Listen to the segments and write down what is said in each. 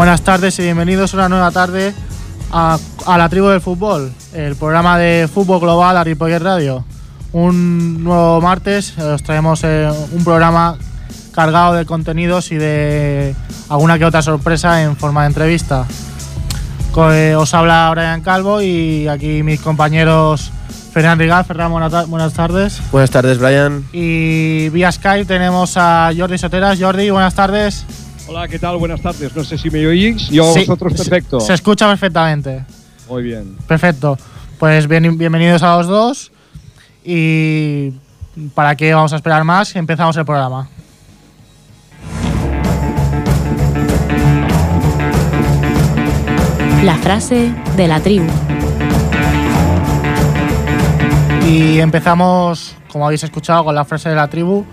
Buenas tardes y bienvenidos una nueva tarde a, a la tribu del fútbol, el programa de fútbol global a Ripollet Radio. Un nuevo martes eh, os traemos eh, un programa cargado de contenidos y de alguna que otra sorpresa en forma de entrevista. Eh, os habla Brian Calvo y aquí mis compañeros Fernán Rigal. Ta- buenas tardes. Buenas tardes, Brian. Y vía Skype tenemos a Jordi Soteras. Jordi, buenas tardes. Hola, ¿qué tal? Buenas tardes. No sé si me oís. Yo a Sí, vosotros se- perfecto. Se, escucha perfectamente. Muy bien. Perfecto. Pues bien, bienvenidos a los dos. Y para qué vamos a esperar más, empezamos el programa. La frase de la tribu. Y empezamos, como habéis escuchado, con la frase de la tribu.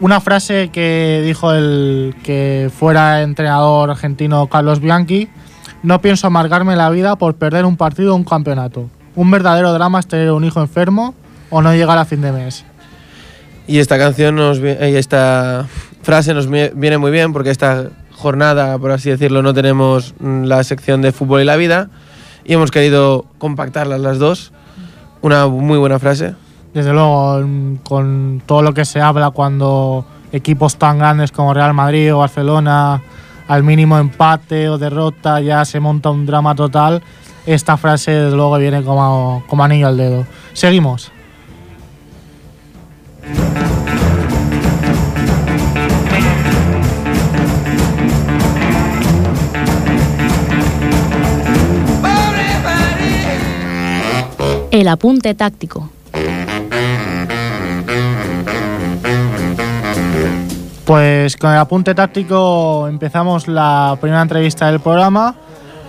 Una frase que dijo el que fuera entrenador argentino Carlos Bianchi. No pienso amargarme la vida por perder un partido o un campeonato. Un verdadero drama es tener un hijo enfermo o no llegar a fin de mes. Y esta canción, nos, eh, esta frase nos vi- viene muy bien porque esta jornada, por así decirlo, no tenemos mm, la sección de fútbol y la vida y hemos querido compactarlas las dos. Una muy buena frase. Desde luego, con todo lo que se habla cuando equipos tan grandes como Real Madrid o Barcelona, al mínimo empate o derrota, ya se monta un drama total, esta frase desde luego viene como, como anillo al dedo. Seguimos. El apunte táctico. Pues con el apunte táctico empezamos la primera entrevista del programa.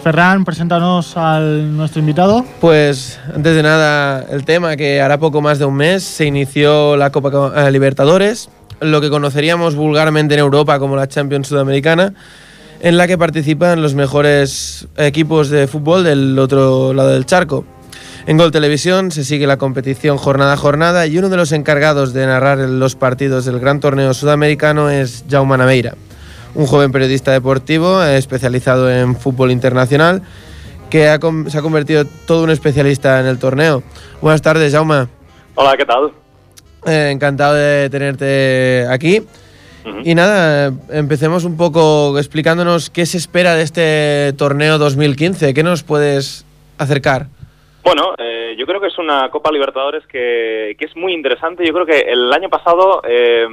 Ferran, preséntanos al nuestro invitado. Pues antes de nada, el tema que hará poco más de un mes se inició la Copa Co- eh, Libertadores, lo que conoceríamos vulgarmente en Europa como la Champions Sudamericana, en la que participan los mejores equipos de fútbol del otro lado del charco. En Gol Televisión se sigue la competición jornada a jornada y uno de los encargados de narrar los partidos del gran torneo sudamericano es Jaume Nameira, un joven periodista deportivo especializado en fútbol internacional que ha se ha convertido todo un especialista en el torneo. Buenas tardes, Jaume. Hola, ¿qué tal? Eh, encantado de tenerte aquí. Y nada, empecemos un poco explicándonos qué se espera de este torneo 2015. ¿Qué nos puedes acercar? Bueno, eh, yo creo que es una Copa Libertadores que, que es muy interesante. Yo creo que el año pasado eh,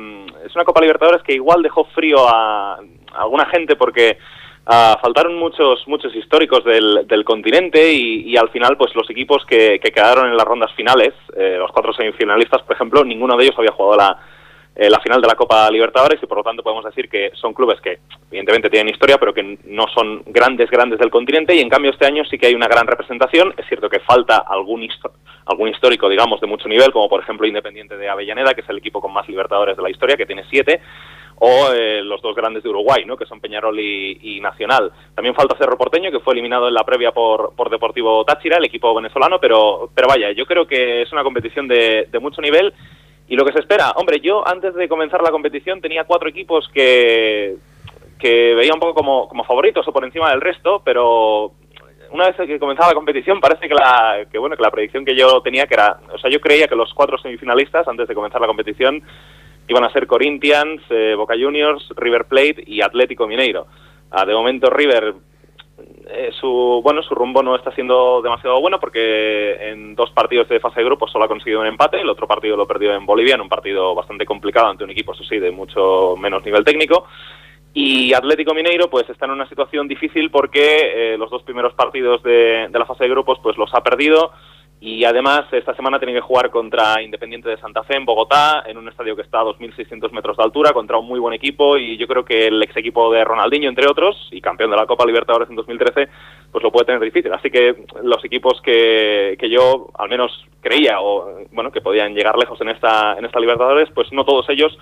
es una Copa Libertadores que igual dejó frío a, alguna gente porque ah, faltaron muchos muchos históricos del, del continente y, y al final pues los equipos que, que quedaron en las rondas finales, eh, los cuatro semifinalistas por ejemplo, ninguno de ellos había jugado la, eh, la final de la Copa Libertadores y por lo tanto podemos decir que son clubes que evidentemente tienen historia pero que no son grandes grandes del continente y en cambio este año sí que hay una gran representación es cierto que falta algún histórico digamos de mucho nivel como por ejemplo Independiente de Avellaneda que es el equipo con más Libertadores de la historia que tiene siete o eh, los dos grandes de Uruguay, ¿no? que son Peñarol y, y Nacional. También falta Cerro Porteño, que fue eliminado en la previa por, por Deportivo Táchira, el equipo venezolano, pero, pero vaya, yo creo que es una competición de, de mucho nivel y lo que se espera, hombre, yo antes de comenzar la competición tenía cuatro equipos que, que veía un poco como, como favoritos o por encima del resto, pero una vez que comenzaba la competición parece que la que bueno que la predicción que yo tenía que era o sea yo creía que los cuatro semifinalistas antes de comenzar la competición iban a ser Corinthians, eh, Boca Juniors, River Plate y Atlético Mineiro. Ah, de momento River eh, su bueno su rumbo no está siendo demasiado bueno porque en dos partidos de fase de grupos solo ha conseguido un empate, el otro partido lo perdió en Bolivia en un partido bastante complicado ante un equipo eso de mucho menos nivel técnico. Y Atlético Mineiro pues está en una situación difícil porque eh, los dos primeros partidos de, de la fase de grupos pues los ha perdido y además esta semana tienen que jugar contra Independiente de Santa Fe en Bogotá, en un estadio que está a 2.600 metros de altura, contra un muy buen equipo y yo creo que el ex equipo de Ronaldinho, entre otros, y campeón de la Copa Libertadores en 2013, pues lo puede tener difícil. Así que los equipos que, que yo al menos creía o bueno que podían llegar lejos en esta, en esta Libertadores, pues no todos ellos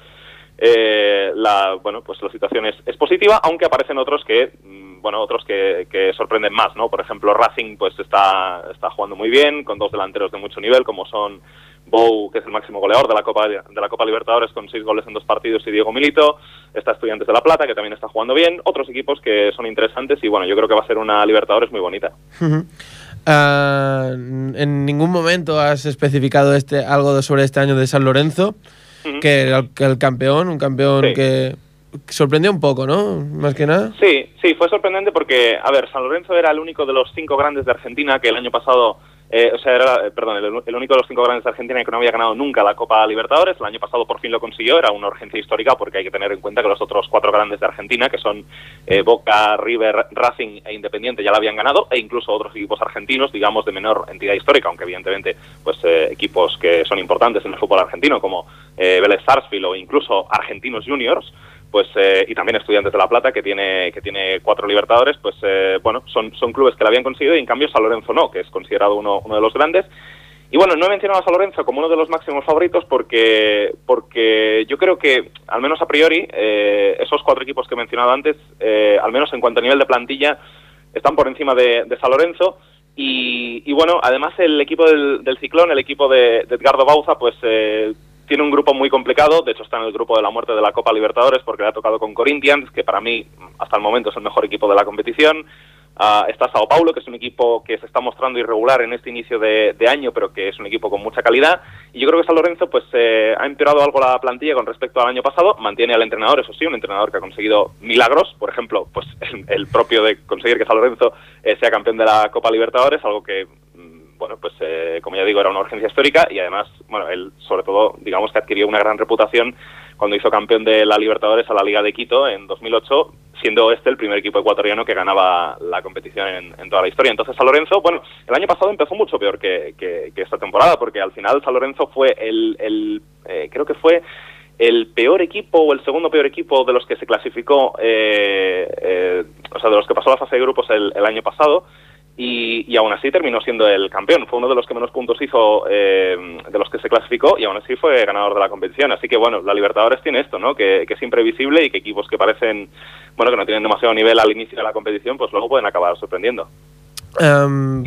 eh, la bueno pues la situación es, positiva aunque aparecen otros que mm, bueno otros que, que sorprenden más no por ejemplo Racing pues está está jugando muy bien con dos delanteros de mucho nivel como son Bou, que es el máximo goleador de la Copa de la Copa Libertadores con seis goles en dos partidos y Diego Milito, está Estudiantes de La Plata que también está jugando bien, otros equipos que son interesantes y bueno, yo creo que va a ser una Libertadores muy bonita. Ah, en ningún momento has especificado este algo sobre este año de San Lorenzo, que era el, el campeón, un campeón Sí. que sorprendió un poco, ¿no? Más que nada. Sí, sí, fue sorprendente porque, a ver, San Lorenzo era el único de los cinco grandes de Argentina que el año pasado, eh, o sea, era, perdón, el, el único de los cinco grandes de Argentina que no había ganado nunca la Copa Libertadores. El año pasado por fin lo consiguió, era una urgencia histórica porque hay que tener en cuenta que los otros cuatro grandes de Argentina, que son eh, Boca, River, Racing e Independiente, ya la habían ganado, e incluso otros equipos argentinos, digamos, de menor entidad histórica, aunque evidentemente, pues eh, equipos que son importantes en el fútbol argentino, como eh, Vélez Sarsfield o incluso Argentinos Juniors, pues eh, y también Estudiantes de La Plata que tiene que tiene cuatro Libertadores, pues eh, bueno, son son clubes que la habían conseguido y en cambio San Lorenzo no, que es considerado uno, uno de los grandes. Y bueno, no he mencionado a San Lorenzo como uno de los máximos favoritos porque porque yo creo que al menos a priori eh, esos cuatro equipos que he mencionado antes, eh, al menos en cuanto a nivel de plantilla, están por encima de, San Lorenzo. Y, y bueno, además el equipo del, del Ciclón, el equipo de, de Edgardo Bauza, pues eh, tiene un grupo muy complicado, de hecho está en el grupo de la muerte de la Copa Libertadores porque le ha tocado con Corinthians, que para mí hasta el momento es el mejor equipo de la competición. Ah, está Sao Paulo, que es un equipo que se está mostrando irregular en este inicio de, de año, pero que es un equipo con mucha calidad. Y yo creo que San Lorenzo pues eh, ha empeorado algo la plantilla con respecto al año pasado. Mantiene al entrenador, eso sí, un entrenador que ha conseguido milagros. Por ejemplo, pues el, el propio de conseguir que San Lorenzo eh, sea campeón de la Copa Libertadores, algo que bueno, pues eh, como ya digo, era una urgencia histórica y además, bueno, él sobre todo, digamos que adquirió una gran reputación cuando hizo campeón de la Libertadores a la Liga de Quito en 2008, siendo este el primer equipo ecuatoriano que ganaba la competición en, toda la historia. Entonces, San Lorenzo, bueno, el año pasado empezó mucho peor que, que- esta temporada, porque al final San Lorenzo fue el, eh, creo que fue el peor equipo o el segundo peor equipo de los que se clasificó, eh, eh, o sea, de los que pasó la fase de grupos el año pasado. Y, y aún así terminó siendo el campeón. Fue uno de los que menos puntos hizo eh, de los que se clasificó y aún así fue ganador de la competición. Así que bueno, la Libertadores tiene esto, ¿no? Que, que es imprevisible y que equipos que parecen, bueno, que no tienen demasiado nivel al inicio de la competición, pues luego pueden acabar sorprendiendo. Em,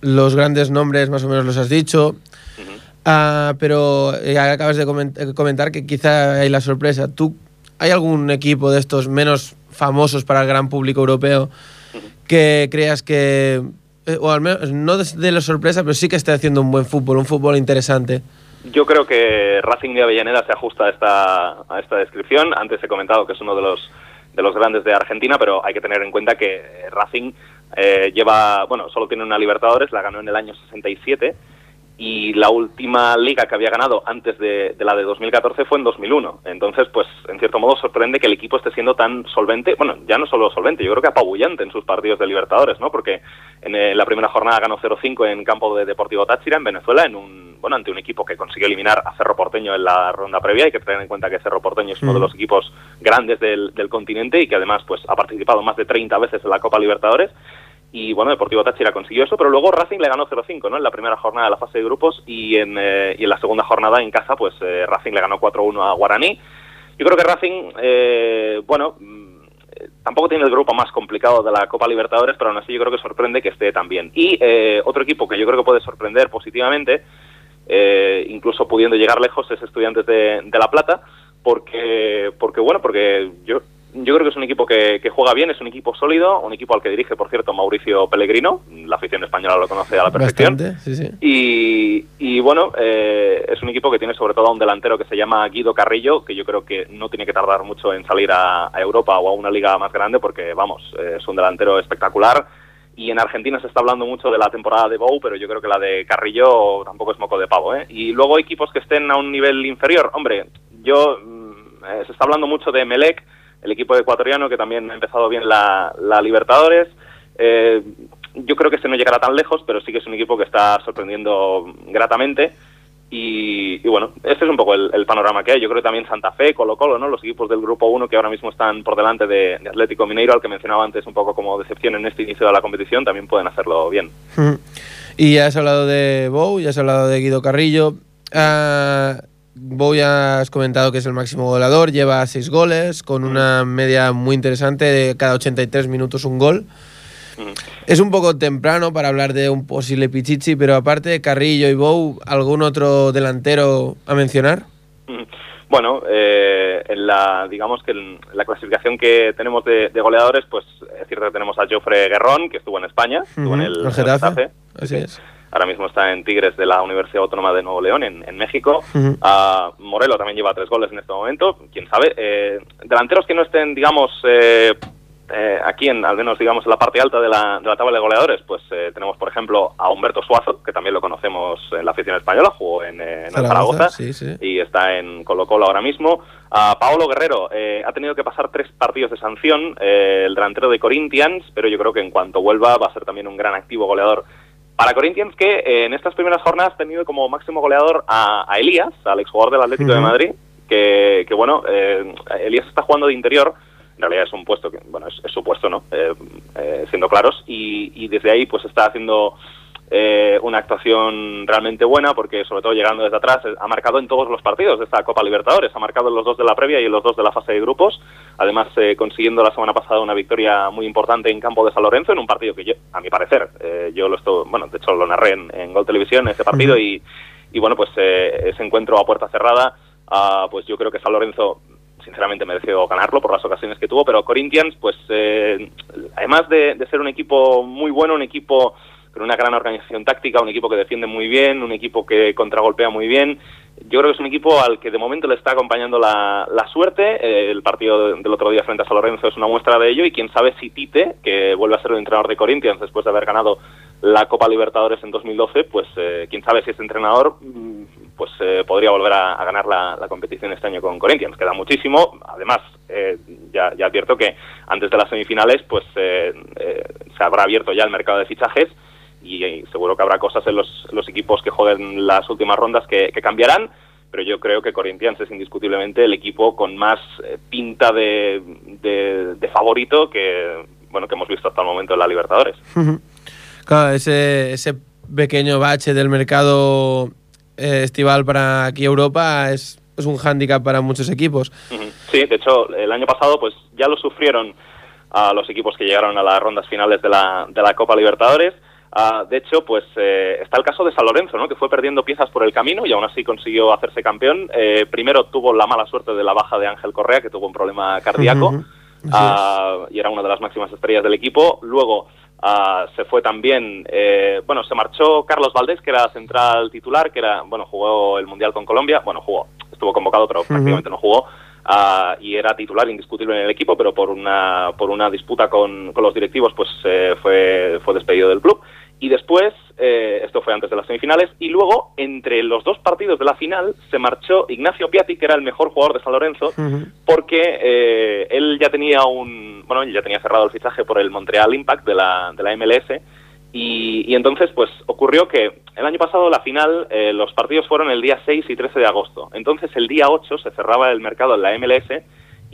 los grandes nombres más o menos los has dicho. Ujú. Ah, pero eh, acabas de eh, comentar que quizá hay la sorpresa. ¿Tú, ¿Hay algún equipo de estos menos famosos para el gran público europeo que creas que, eh, o al menos no de, la sorpresa, pero sí que esté haciendo un buen fútbol, un fútbol interesante? Yo creo que Racing de Avellaneda se ajusta a esta, a esta descripción. Antes he comentado que es uno de los, de los grandes de Argentina, pero hay que tener en cuenta que Racing eh, lleva, bueno, solo tiene una Libertadores, la ganó en el año 67 y la última liga que había ganado antes de, de la de 2014 fue en 2001. Entonces, pues, en cierto modo sorprende que el equipo esté siendo tan solvente, bueno, ya no solo solvente, yo creo que apabullante en sus partidos de Libertadores, ¿no? Porque en eh, la primera jornada ganó 0-5 en campo de Deportivo Táchira, en Venezuela, en un, bueno, ante un equipo que consiguió eliminar a Cerro Porteño en la ronda previa. Hay que tener en cuenta que Cerro Porteño es uno de los equipos grandes del, del continente y que además, pues, ha participado más de 30 veces en la Copa Libertadores. Y bueno, Deportivo Táchira consiguió eso, pero luego Racing le ganó 0-5, ¿no? En la primera jornada de la fase de grupos y en, eh, y en la segunda jornada en casa, pues eh, Racing le ganó 4-1 a Guaraní. Yo creo que Racing, eh, bueno, mm, tampoco tiene el grupo más complicado de la Copa Libertadores, pero aún así yo creo que sorprende que esté tan bien. Y eh, otro equipo que yo creo que puede sorprender positivamente, eh, incluso pudiendo llegar lejos, es Estudiantes de, de La Plata, porque, porque bueno, porque yo yo creo que es un equipo que, que, juega bien, es un equipo sólido, un equipo al que dirige, por cierto, Mauricio Pellegrino, la afición española lo conoce a la perfección. Bastante, sí, sí. Y, y bueno, eh, es un equipo que tiene sobre todo a un delantero que se llama Guido Carrillo, que yo creo que no tiene que tardar mucho en salir a, a Europa o a una liga más grande, porque vamos, eh, es un delantero espectacular. Y en Argentina se está hablando mucho de la temporada de Bou, pero yo creo que la de Carrillo tampoco es moco de pavo. ¿eh? Y luego equipos que estén a un nivel inferior. Hombre, yo mm, se está hablando mucho de Melec, el equipo ecuatoriano que también ha empezado bien la, la Libertadores. Eh, yo creo que este no llegará tan lejos, pero sí que es un equipo que está sorprendiendo gratamente. Y, bueno, este es un poco el, panorama que hay. Yo creo que también Santa Fe, Colo Colo, ¿no? los equipos del Grupo 1 que ahora mismo están por delante de, Atlético Mineiro, al que mencionaba antes un poco como decepción en este inicio de la competición, también pueden hacerlo bien. Y ya has hablado de Bou, ya has hablado de Guido Carrillo. Uh, Bou ya has comentado que es el máximo goleador, lleva seis goles, con una media muy interesante de cada 83 minutos un gol. Es un poco temprano para hablar de un posible Pichichi, pero aparte de Carrillo y Bou, ¿algún otro delantero a mencionar? Bueno, eh, en la, digamos que en la clasificación que tenemos de, de goleadores, pues es cierto que tenemos a Joffre Guerrón, que estuvo en España, estuvo en el, el Getafe. Getafe. Así Sí. es. Ahora mismo está en Tigres de la Universidad Autónoma de Nuevo León, en, en México. Ah, Morelo también lleva tres goles en este momento, quién sabe. Eh, delanteros que no estén, digamos, eh, eh, aquí, en, al menos, digamos, en la parte alta de la, de la tabla de goleadores, pues eh, tenemos, por ejemplo, a Humberto Suazo, que también lo conocemos en la afición española, jugó en, eh, en el Zaragoza, Zaragoza sí, sí. y está en Colo Colo ahora mismo. A Paolo Guerrero eh, ha tenido que pasar tres partidos de sanción, eh, el delantero de Corinthians, pero yo creo que en cuanto vuelva va a ser también un gran activo goleador para Corinthians, que eh, en estas primeras jornadas ha tenido como máximo goleador a, a Elías, al exjugador del Atlético de. Madrid, que, que, bueno, eh, Elías está jugando de interior, en realidad es un puesto que, bueno, es, es su puesto, ¿no? Eh, eh, siendo claros, y, y desde ahí pues está haciendo eh, una actuación realmente buena, porque sobre todo llegando desde atrás, eh, ha marcado en todos los partidos de esta Copa Libertadores, ha marcado en los dos de la previa y en los dos de la fase de grupos, además eh, consiguiendo la semana pasada una victoria muy importante en campo de San Lorenzo, en un partido que yo, a mi parecer, eh, yo lo estoy, bueno, de hecho lo narré en, en Gol Televisión, ese partido, y, y bueno, pues eh, ese encuentro a puerta cerrada, ah, pues yo creo que San Lorenzo sinceramente mereció ganarlo por las ocasiones que tuvo, pero Corinthians, pues eh, además de, de ser un equipo muy bueno, un equipo con una gran organización táctica, un equipo que defiende muy bien, un equipo que contragolpea muy bien, yo creo que es un equipo al que de momento le está acompañando la, la suerte. Eh, el partido del otro día frente a San Lorenzo es una muestra de ello y quién sabe si Tite, que vuelve a ser el entrenador de Corinthians después de haber ganado la Copa Libertadores en 2012, pues eh, quién sabe si este entrenador mm, pues eh, podría volver a, ganar la, competición este año con Corinthians. Queda muchísimo. Además, eh, ya, ya advierto que antes de las semifinales pues eh, se habrá abierto ya el mercado de fichajes y, seguro que habrá cosas en los, los equipos que jueguen las últimas rondas que, que cambiarán, pero yo creo que Corinthians es indiscutiblemente el equipo con más eh, pinta de, de, de favorito que bueno que hemos visto hasta el momento en la Libertadores. Claro, ese, ese pequeño bache del mercado eh, estival para aquí Europa es, es un hándicap para muchos equipos. Sí, de hecho, el año pasado pues ya lo sufrieron a los equipos que llegaron a las rondas finales de la, de la Copa Libertadores. Ah, de hecho, pues eh, está el caso de San Lorenzo, ¿no? que fue perdiendo piezas por el camino y aún así consiguió hacerse campeón. Eh, primero tuvo la mala suerte de la baja de Ángel Correa, que tuvo un problema cardíaco ah, y era una de las máximas estrellas del equipo. Luego ah, se fue también, eh, bueno, se marchó Carlos Valdés, que era central titular, que era, bueno, jugó el Mundial con Colombia, bueno, jugó, estuvo convocado, pero prácticamente no jugó. y era titular indiscutible en el equipo, pero por una por una disputa con, con los directivos, pues eh, fue fue despedido del club. Y después, eh, esto fue antes de las semifinales, y luego, entre los dos partidos de la final, se marchó Ignacio Piatti, que era el mejor jugador de San Lorenzo, porque eh, él ya tenía un bueno él ya tenía cerrado el fichaje por el Montreal Impact de la, de la MLS y, y entonces pues ocurrió que el año pasado la final eh, los partidos fueron el día 6 y 13 de agosto. Entonces el día 8 se cerraba el mercado en la MLS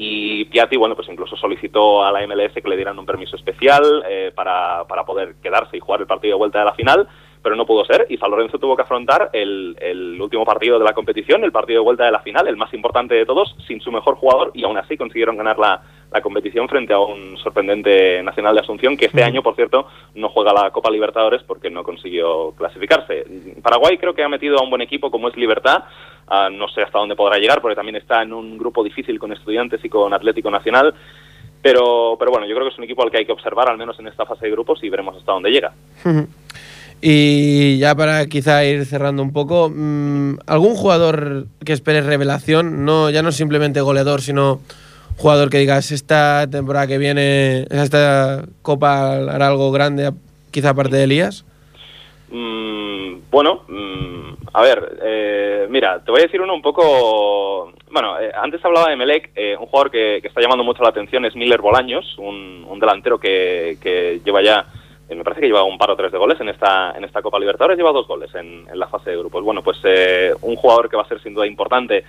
y Piatti bueno pues incluso solicitó a la MLS que le dieran un permiso especial eh, para, para poder quedarse y jugar el partido de vuelta de la final pero no pudo ser y San Lorenzo tuvo que afrontar el, el último partido de la competición, el partido de vuelta de la final, el más importante de todos, sin su mejor jugador y aún así consiguieron ganar la, la competición frente a un sorprendente Nacional de Asunción que este año, por cierto, no juega la Copa Libertadores porque no consiguió clasificarse. Paraguay creo que ha metido a un buen equipo como es Libertad, ah, no sé hasta dónde podrá llegar porque también está en un grupo difícil con Estudiantes y con Atlético Nacional. Pero, pero bueno, yo creo que es un equipo al que hay que observar, al menos en esta fase de grupos, y veremos hasta dónde llega. Y ya para quizá ir cerrando un poco, mm, ¿algún jugador que espere revelación? No, ya no simplemente goleador, sino jugador que digas, esta temporada que viene, esta copa hará algo grande, quizá aparte de Elías. Mm, bueno, mm, a ver, eh, mira, te voy a decir uno un poco... Bueno, eh, antes hablaba de Melec, eh, un jugador que, que está llamando mucho la atención es Miller Bolaños, un, un delantero que, que lleva ya, eh, me parece que lleva un par o tres de goles en esta, en esta Copa Libertadores, lleva dos goles en, en la fase de grupos. Bueno, pues eh, un jugador que va a ser sin duda importante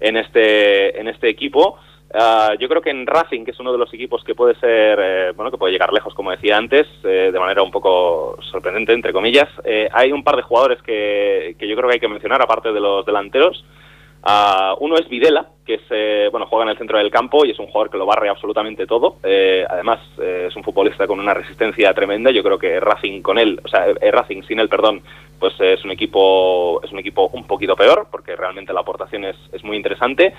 en este, en este equipo. Ah, yo creo que en Racing, que es uno de los equipos que puede ser, eh, bueno, que puede llegar lejos, como decía antes, eh, de manera un poco sorprendente, entre comillas, eh, hay un par de jugadores que, que yo creo que hay que mencionar, aparte de los delanteros. Ah, uno es Videla, que es, eh, bueno, juega en el centro del campo y es un jugador que lo barre absolutamente todo. Eh, además, es un futbolista con una resistencia tremenda. Yo creo que Racing con él, o sea, Racing sin él, perdón, pues es un equipo es un equipo un poquito peor, porque realmente la aportación es, es muy interesante.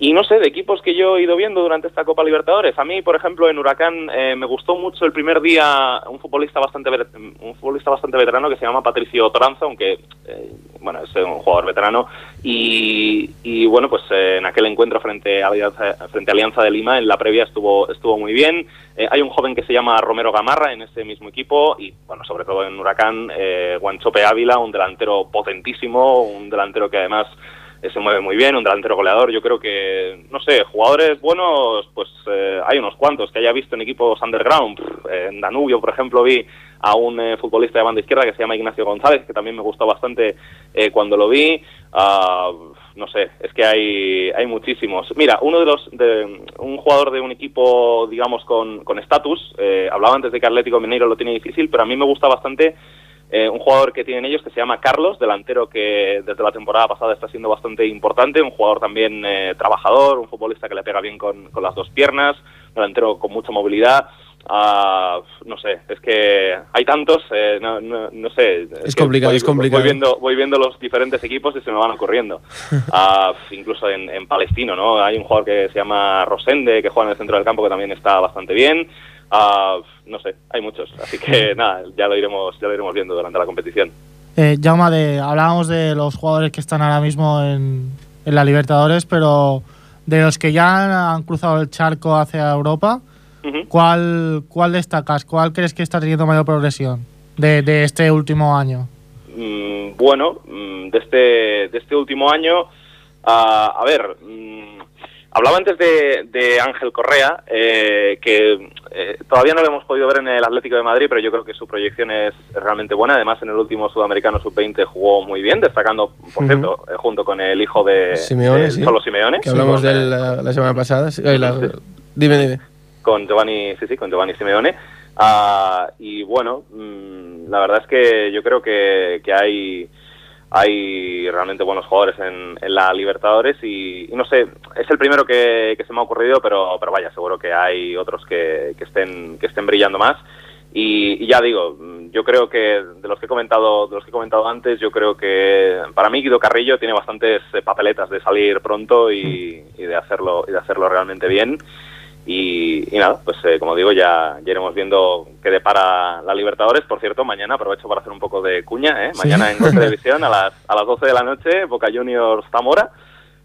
Y no sé, de equipos que yo he ido viendo durante esta Copa Libertadores. A mí, por ejemplo, en Huracán eh, me gustó mucho el primer día un futbolista bastante un futbolista bastante veterano que se llama Patricio Toranzo, aunque eh, bueno es un jugador veterano. Y, y, bueno, pues eh, en aquel encuentro frente a Alianza, frente a Alianza de Lima, en la previa estuvo estuvo muy bien. Eh, hay un joven que se llama Romero Gamarra en ese mismo equipo y bueno, sobre todo en Huracán, eh, Guanchope Ávila, un delantero potentísimo, un delantero que además se mueve muy bien, un delantero goleador. Yo creo que, no sé, jugadores buenos, pues eh, hay unos cuantos que haya visto en equipos underground. Eh, en Danubio, por ejemplo, vi a un eh, futbolista de banda izquierda que se llama Ignacio González, que también me gustó bastante eh, cuando lo vi. Ah, no sé, es que hay, hay muchísimos. Mira, uno de los, de, un jugador de un equipo, digamos, con con estatus, eh, hablaba antes de que Atlético Mineiro lo tiene difícil, pero a mí me gusta bastante eh, un jugador que tienen ellos que se llama Carlos, delantero que desde la temporada pasada está siendo bastante importante, un jugador también eh, trabajador, un futbolista que le pega bien con, con las dos piernas, delantero con mucha movilidad. Ah, no sé, es que hay tantos, eh, no, no, no sé. Es complicado, voy- es complicado. Voy viendo, voy viendo los diferentes equipos y se me van ocurriendo. Ah, incluso en, en Palestino, ¿no? Hay un jugador que se llama Rosende, que juega en el centro del campo, que también está bastante bien. Ah, no sé, hay muchos. Así que nada, ya lo iremos, ya lo iremos viendo durante la competición. Eh, Jaume, de, hablábamos de los jugadores que están ahora mismo en, en la Libertadores, pero de los que ya han cruzado el charco hacia Europa. ¿cuál, cuál destacas? ¿Cuál crees que está teniendo mayor progresión de, de este último año? Mm, bueno, mm, de este, de este último año, ah, a ver, mm, hablaba antes de, de Ángel Correa, eh, que eh, todavía no lo hemos podido ver en el Atlético de Madrid, pero yo creo que su proyección es realmente buena. Además, en el último Sudamericano Sub-20 jugó muy bien, destacando, por Ujú. cierto, eh, junto con el hijo de, Simeone, de sí. Cholo Simeone. Que hablamos de él la, la semana pasada. sí, la- dime, dime. con Giovanni, sí, sí, con Giovanni Simeone. Ah, y bueno, mm, la verdad es que yo creo que, que hay, hay realmente buenos jugadores en, la Libertadores y, no sé, es el primero que, se me ha ocurrido, pero, pero vaya, seguro que hay otros que, estén, que estén brillando más. Y, y ya digo, yo creo que de los que he comentado, de los que he comentado antes, yo creo que para mí Guido Carrillo tiene bastantes papeletas de salir pronto y, y de hacerlo y de hacerlo realmente bien. Y, y nada, pues eh, como digo, ya, ya iremos viendo qué depara la Libertadores. Por cierto, mañana aprovecho para hacer un poco de cuña. ¿eh? Mañana en Gol Televisión a las, a las 12 de la noche, Boca Juniors Zamora.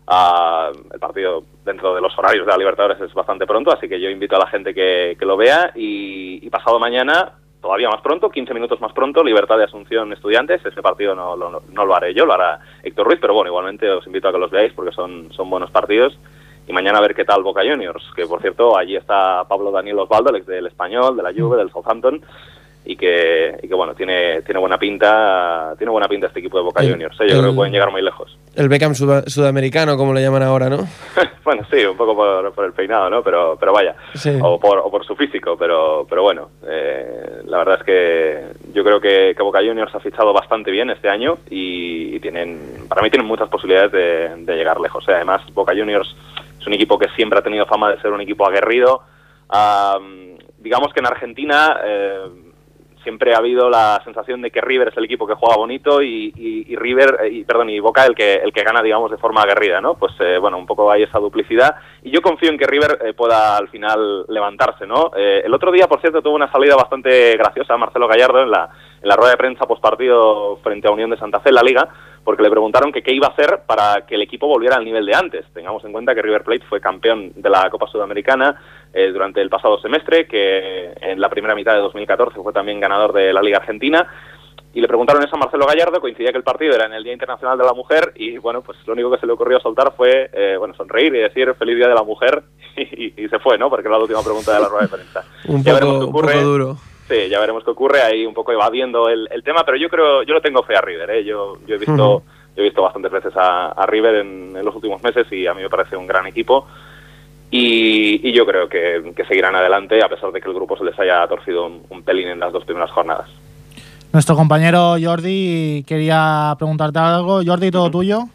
Ah, el partido dentro de los horarios de la Libertadores es bastante pronto, así que yo invito a la gente que, que lo vea. Y, y pasado mañana, todavía más pronto, 15 minutos más pronto, Libertad de Asunción Estudiantes. Ese partido no, lo- no lo haré yo, lo hará Héctor Ruiz, pero bueno, igualmente os invito a que los veáis porque son, son buenos partidos y mañana a ver qué tal Boca Juniors, que por cierto allí está Pablo Daniel Osvaldo, el ex del Español, de la Juve, del Southampton, y que, y que bueno, tiene, tiene buena pinta, tiene buena pinta este equipo de Boca El- Juniors, ¿eh? yo creo que pueden llegar muy lejos. El Beckham suda- sudamericano, como le llaman ahora, ¿no? bueno, sí, un poco por, por el peinado, ¿no? Pero, pero vaya, Sí. o, por, o por su físico, pero, pero bueno, eh, la verdad es que yo creo que, que Boca Juniors ha fichado bastante bien este año y, y tienen, para mí tienen muchas posibilidades de, de llegar lejos. ¿eh? Además, Boca Juniors es un equipo que siempre ha tenido fama de ser un equipo aguerrido. Am, digamos que en Argentina eh, siempre ha habido la sensación de que River es el equipo que juega bonito y River eh, y perdón y Boca el que el que gana digamos de forma aguerrida no pues eh, bueno un poco hay esa duplicidad. Y yo confío en que River eh, pueda al final levantarse no Eh, el otro día por cierto tuvo una salida bastante graciosa Marcelo Gallardo en la en la rueda de prensa post partido frente a Unión de Santa Fe en la Liga porque le preguntaron que qué iba a hacer para que el equipo volviera al nivel de antes. Tengamos en cuenta que River Plate fue campeón de la Copa Sudamericana eh, durante el pasado semestre, que en la primera mitad de 2014 fue también ganador de la Liga Argentina. Y le preguntaron eso a Marcelo Gallardo, coincidía que el partido era en el Día Internacional de la Mujer y bueno, pues lo único que se le ocurrió soltar fue eh, bueno sonreír y decir feliz Día de la Mujer y, y se fue, ¿no? Porque era la última pregunta de la rueda de prensa. Un poco, un poco duro. Sí, ya veremos qué ocurre ahí un poco evadiendo el, el tema, pero yo creo, yo lo tengo fe a River, ¿eh? yo, yo he visto, yo he visto bastantes veces a, a River en, en los últimos meses y a mí me parece un gran equipo y, y yo creo que, que seguirán adelante a pesar de que el grupo se les haya torcido un, un pelín en las dos primeras jornadas. Nuestro compañero Jordi quería preguntarte algo. Jordi, todo tuyo.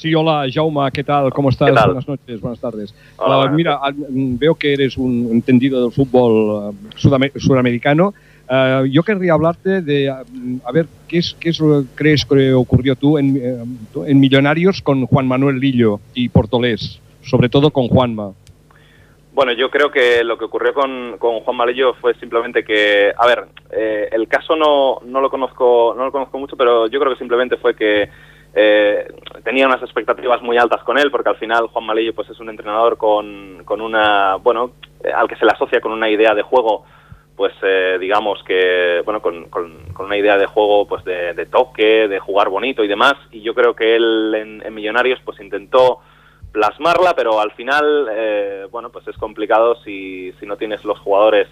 Sí, hola, Jauma, ¿qué tal? ¿Cómo estás? ¿Qué tal? Buenas noches, buenas tardes. Hola, buenas mira, mm, veo que eres un entendido del fútbol sudame- sudamericano. Ah, yo querría hablarte de, mm, a ver, ¿qué es, qué es crees que ocurrió tú en, eh, en Millonarios con Juan Manuel Lillo y Portolés? Sobre todo con Juanma. Bueno, yo creo que lo que ocurrió con, con Juan Malillo fue simplemente que, a ver, eh, el caso no, no lo conozco no lo conozco mucho, pero yo creo que simplemente fue que eh, tenía unas expectativas muy altas con él, porque al final Juan Malillo pues es un entrenador con, con una, bueno, eh, al que se le asocia con una idea de juego, pues eh, digamos que, bueno, con, con- una idea de juego pues de, de toque, de jugar bonito y demás, y yo creo que él en, en Millonarios pues intentó plasmarla, pero al final, eh, bueno, pues es complicado si, si no tienes los jugadores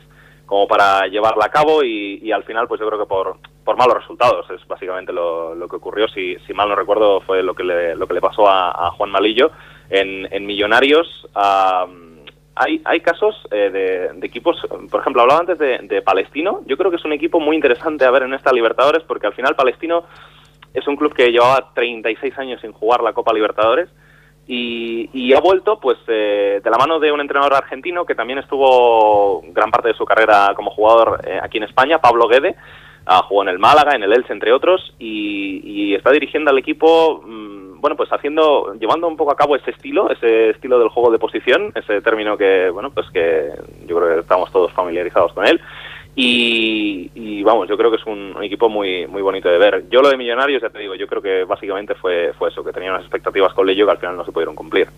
como para llevarla a cabo y, y al final, pues yo creo que por, por malos resultados es básicamente lo, que ocurrió. Si, si mal no recuerdo, fue lo que le, lo que le pasó a, Juan Malillo en, Millonarios. am, hay, hay casos eh, de, equipos, por ejemplo, hablaba antes de, Palestino. Yo creo que es un equipo muy interesante a ver en esta Libertadores porque al final Palestino es un club que llevaba 36 años sin jugar la Copa Libertadores y, y ha vuelto pues eh, de la mano de un entrenador argentino que también estuvo gran parte de su carrera como jugador eh, aquí en España, Pablo Guede, ah, jugó en el Málaga, en el Elche, entre otros, y, y está dirigiendo al equipo, mm, bueno, pues haciendo, llevando un poco a cabo ese estilo, ese estilo del juego de posición, ese término que, bueno, pues que yo creo que estamos todos familiarizados con él. Y, y, vamos, yo creo que es un, un equipo muy muy bonito de ver. Yo lo de Millonarios, ya te digo, yo creo que básicamente fue, fue eso, que tenía unas expectativas con Leyo que al final no se pudieron cumplir.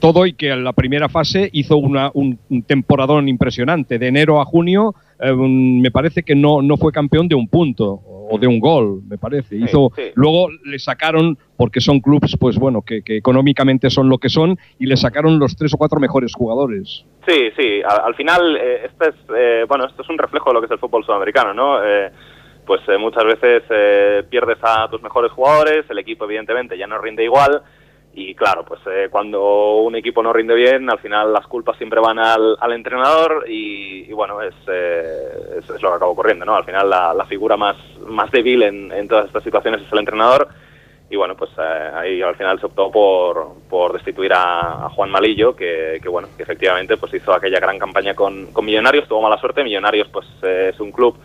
Todo y que en la primera fase hizo una, un, un temporadón impresionante. De enero a junio, eh, un- me parece que no, no fue campeón de un punto o de un gol, me parece. Sí, Hizo, sí. Luego le sacaron, porque son clubes, pues bueno, que, que económicamente son lo que son, y le sacaron los tres o cuatro mejores jugadores. Sí, sí, al, al final, eh, este es, eh, bueno, esto es un reflejo de lo que es el fútbol sudamericano, ¿no? Eh, pues eh, muchas veces eh, pierdes a tus mejores jugadores, el equipo evidentemente ya no rinde igual y claro, pues eh, cuando un equipo no rinde bien, al final las culpas siempre van al, al entrenador y, y bueno, es, eh, es, es lo que acaba ocurriendo, ¿no? Al final la, la figura más, más débil en, todas estas situaciones es el entrenador y bueno, pues eh, ahí al final se optó por, por destituir a, a Juan Malillo, que, que, bueno, que efectivamente pues hizo aquella gran campaña con, con Millonarios, tuvo mala suerte, Millonarios pues eh, es un club,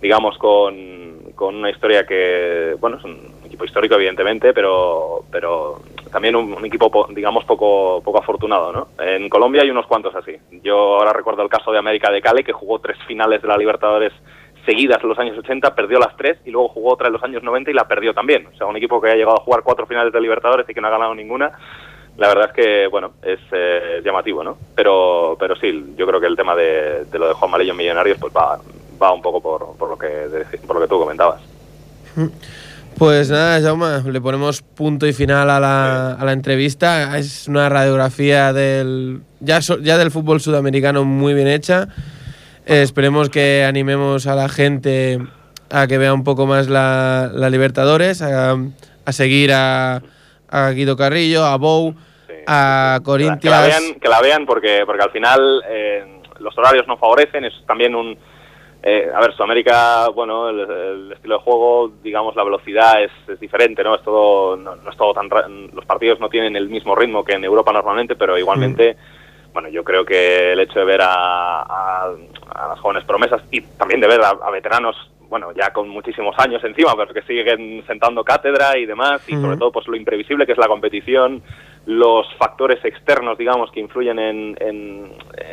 digamos, con, con una historia que, bueno, es un histórico evidentemente, pero, pero también un, un equipo, po- digamos, poco, poco afortunado, ¿no? En Colombia hay unos cuantos así. Yo ahora recuerdo el caso de América de Cali, que jugó tres finales de la Libertadores seguidas en los años 80, perdió las tres y luego jugó otra en los años 90 y la perdió también. O sea, un equipo que ha llegado a jugar cuatro finales de Libertadores y que no ha ganado ninguna, la verdad es que, bueno, es eh, llamativo, ¿no? Pero, pero sí, yo creo que el tema de, lo de Juan Malillo en Millonarios pues va, va un poco por, por, lo que, por lo que tú comentabas. Pues nada, Jaume, le ponemos punto y final a la, a la entrevista. Es una radiografía del ya, so- ya del fútbol sudamericano muy bien hecha. Eh, esperemos que animemos a la gente a que vea un poco más la, la Libertadores, a, a seguir a, a Guido Carrillo, a Bou, Sí, a sí, sí. Corinthians. Que la, que la vean, que la vean porque, porque al final eh, los horarios no favorecen, es también un... eh, a ver, Sudamérica, bueno, el, el estilo de juego, digamos, la velocidad es, es diferente, ¿no? Es todo, no, no es todo tan... Los partidos no tienen el mismo ritmo que en Europa normalmente, pero igualmente... Bueno, yo creo que el hecho de ver a, a- a las jóvenes promesas y también de ver a, a veteranos, bueno, ya con muchísimos años encima, pero que siguen sentando cátedra y demás, y Ujú. sobre todo pues lo imprevisible que es la competición, los factores externos, digamos, que influyen en,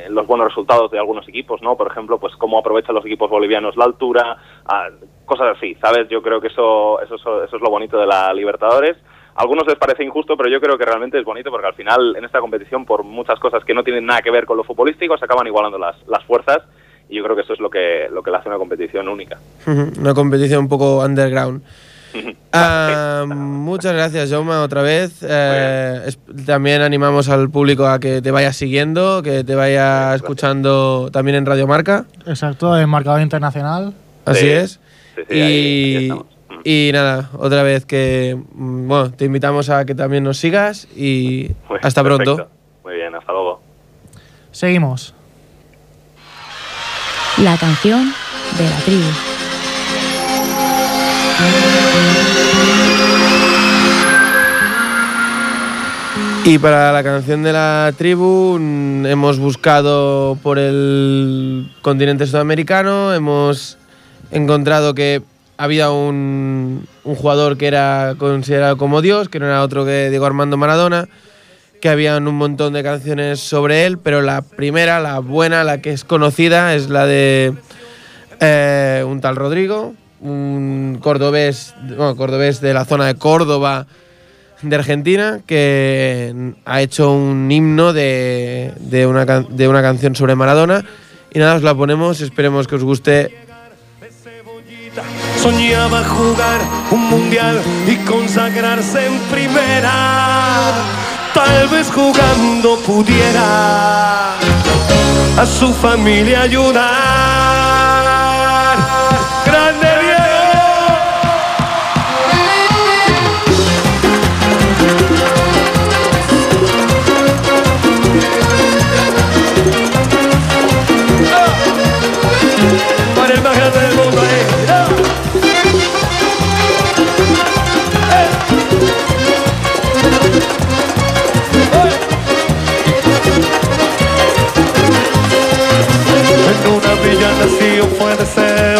los buenos resultados de algunos equipos, ¿no? Por ejemplo, pues cómo aprovechan los equipos bolivianos la altura, ah, cosas así, ¿sabes? Yo creo que eso, eso, es lo bonito de la Libertadores. A algunos les parece injusto, pero yo creo que realmente es bonito porque al final en esta competición, por muchas cosas que no tienen nada que ver con lo futbolístico, se acaban igualando las, las fuerzas y yo creo que eso es lo que, lo que le hace una competición única. Una competición un poco underground. Ah, muchas gracias, Jaume, otra vez. Eh, es- también animamos al público a que te vaya siguiendo, que te vaya Gracias. escuchando también en Radio Marca. Exacto, en marcador internacional. Así Sí, es. sí, sí, ahí- ahí y, y nada, otra vez que mm, bueno, te invitamos a que también nos sigas y Pues, hasta perfecto. pronto. Muy bien, hasta luego. Seguimos. La canción de la tribu. Y para la canción de la tribu mm, hemos buscado por el continente sudamericano, hemos encontrado que había un, jugador que era considerado como Dios, que no era otro que Diego Armando Maradona, que habían un montón de canciones sobre él, pero la primera, la buena, la que es conocida, es la de eh, un tal Rodrigo, un cordobés, bueno, cordobés de la zona de Córdoba de Argentina, que ha hecho un himno de, de una, de una canción sobre Maradona. Y nada, os la ponemos, esperemos que os guste. Soñaba jugar un mundial y consagrarse en primera. Tal vez jugando pudiera a su familia ayudar. Para el más grande del mundo, eh. En una villa nació fue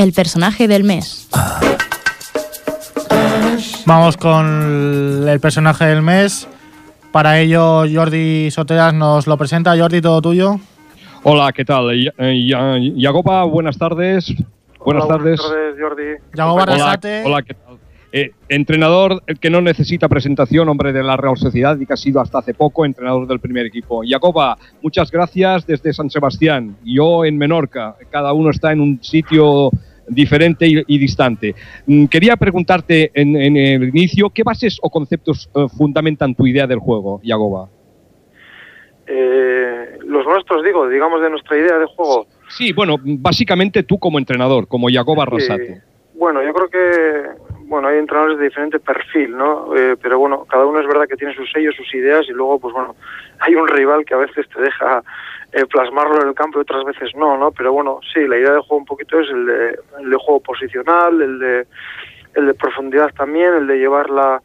El personaje del mes. Vamos con el personaje del mes. Para ello, Jordi Soteras nos lo presenta. Jordi, todo tuyo. Hola, ¿qué tal? Eh, ya- Yagoba, buenas tardes. Buenas Hola, tardes. Buenas tardes, Jordi. Hola, ¿qué tal? Eh, entrenador el que no necesita presentación, hombre de la Real Sociedad y que ha sido hasta hace poco entrenador del primer equipo. Jacoba, muchas gracias desde San Sebastián. Yo en Menorca. Cada uno está en un sitio diferente y, y distante. Mm, Quería preguntarte en, en el inicio, ¿qué bases o conceptos eh, fundamentan tu idea del juego, Yagoba? Eh, los nuestros, digo, digamos de nuestra idea de juego. Sí, bueno, básicamente tú como entrenador, como Yagoba Arrasate. Bueno, yo creo que bueno hay entrenadores de diferente perfil, ¿no? Eh, pero bueno, cada uno es verdad que tiene sus sellos, sus ideas y luego, pues bueno, hay un rival que a veces te deja eh, plasmarlo en el campo y otras veces no, ¿no? Pero bueno, sí, la idea de juego un poquito es el de, el de juego posicional, el de, el de profundidad también, el de llevar la,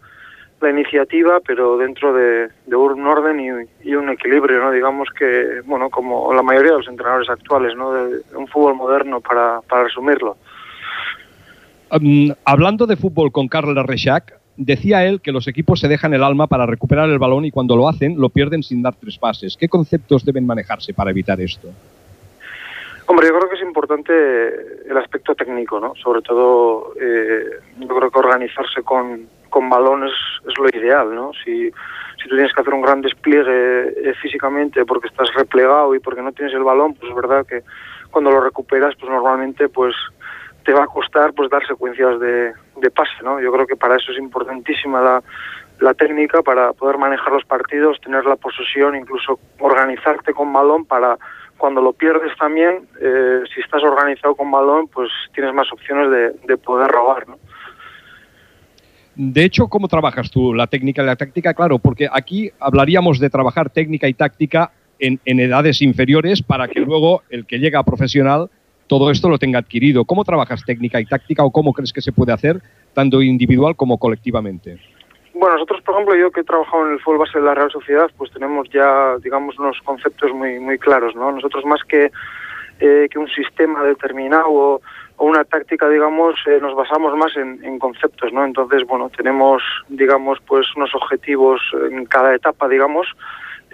iniciativa, pero dentro de, un orden y, un equilibrio, ¿no? Digamos que, bueno, como la mayoría de los entrenadores actuales, ¿no? De, de un fútbol moderno, para, para resumirlo. Hablando de fútbol con Carl Reixac, decía él que los equipos se dejan el alma para recuperar el balón y cuando lo hacen lo pierden sin dar tres pases. ¿Qué conceptos deben manejarse para evitar esto? Hombre, yo creo que es importante el aspecto técnico, ¿no? Sobre todo, eh, yo creo que organizarse con, con balón es, es lo ideal, ¿no? Si, si tú tienes que hacer un gran despliegue eh, físicamente porque estás replegado y porque no tienes el balón, pues es verdad que cuando lo recuperas, pues normalmente, pues te va a costar pues dar secuencias de, de pase, ¿no? Yo creo que para eso es importantísima la, la técnica para poder manejar los partidos, tener la posesión, incluso organizarte con balón para cuando lo pierdes también, eh, si estás organizado con balón, pues tienes más opciones de, de poder robar, ¿no? De hecho, ¿cómo trabajas tú la técnica y la táctica? Claro, porque aquí hablaríamos de trabajar técnica y táctica en, en edades inferiores para que luego el que llega a profesional todo esto lo tenga adquirido. ¿Cómo trabajas técnica y táctica o cómo crees que se puede hacer, tanto individual como colectivamente? Bueno, nosotros, por ejemplo, yo que he trabajado en el fútbol base de la Real Sociedad, pues tenemos ya, digamos, unos conceptos muy, muy claros, ¿no? Nosotros más que, eh, que un sistema determinado o, una táctica, digamos, eh, nos basamos más en, conceptos, ¿no? Entonces, bueno, tenemos, digamos, pues unos objetivos en cada etapa, digamos.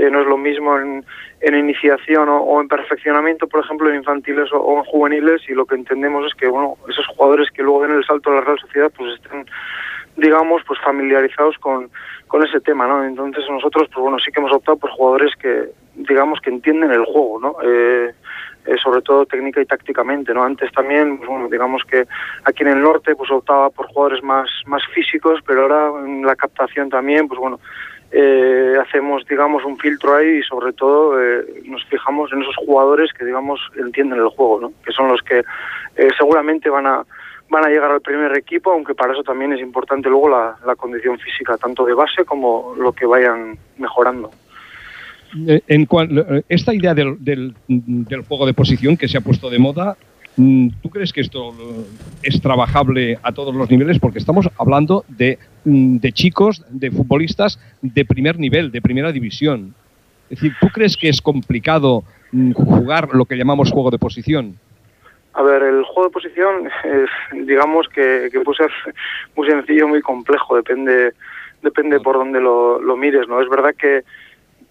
Eh, no es lo mismo en, en iniciación o, o, en perfeccionamiento, por ejemplo, en infantiles o, en juveniles, y lo que entendemos es que, bueno, esos jugadores que luego den el salto a la Real Sociedad, pues estén digamos, pues familiarizados con, con ese tema, ¿no? Entonces nosotros, pues bueno, sí que hemos optado por jugadores que, digamos, que entienden el juego, ¿no? Eh, eh, sobre todo técnica y tácticamente, ¿no? Antes también, pues bueno, digamos que aquí en el norte, pues optaba por jugadores más, más físicos, pero ahora en la captación también, pues bueno, eh, hacemos, digamos, un filtro ahí y sobre todo eh, nos fijamos en esos jugadores que, digamos, entienden el juego, ¿no? Que son los que eh, seguramente van a van a llegar al primer equipo, aunque para eso también es importante luego la, condición física, tanto de base como lo que vayan mejorando. Eh, En cual, esta idea del, del, juego de posición que se ha puesto de moda, ¿tú crees que esto es trabajable a todos los niveles? Porque estamos hablando de, mm, de chicos, de futbolistas de primer nivel, de primera división. Es decir, ¿tú crees que es complicado mm, jugar lo que llamamos juego de posición? A ver, el juego de posición es, digamos que, que puede ser muy sencillo, muy complejo, depende depende por dónde lo, lo mires, ¿no? Es verdad que,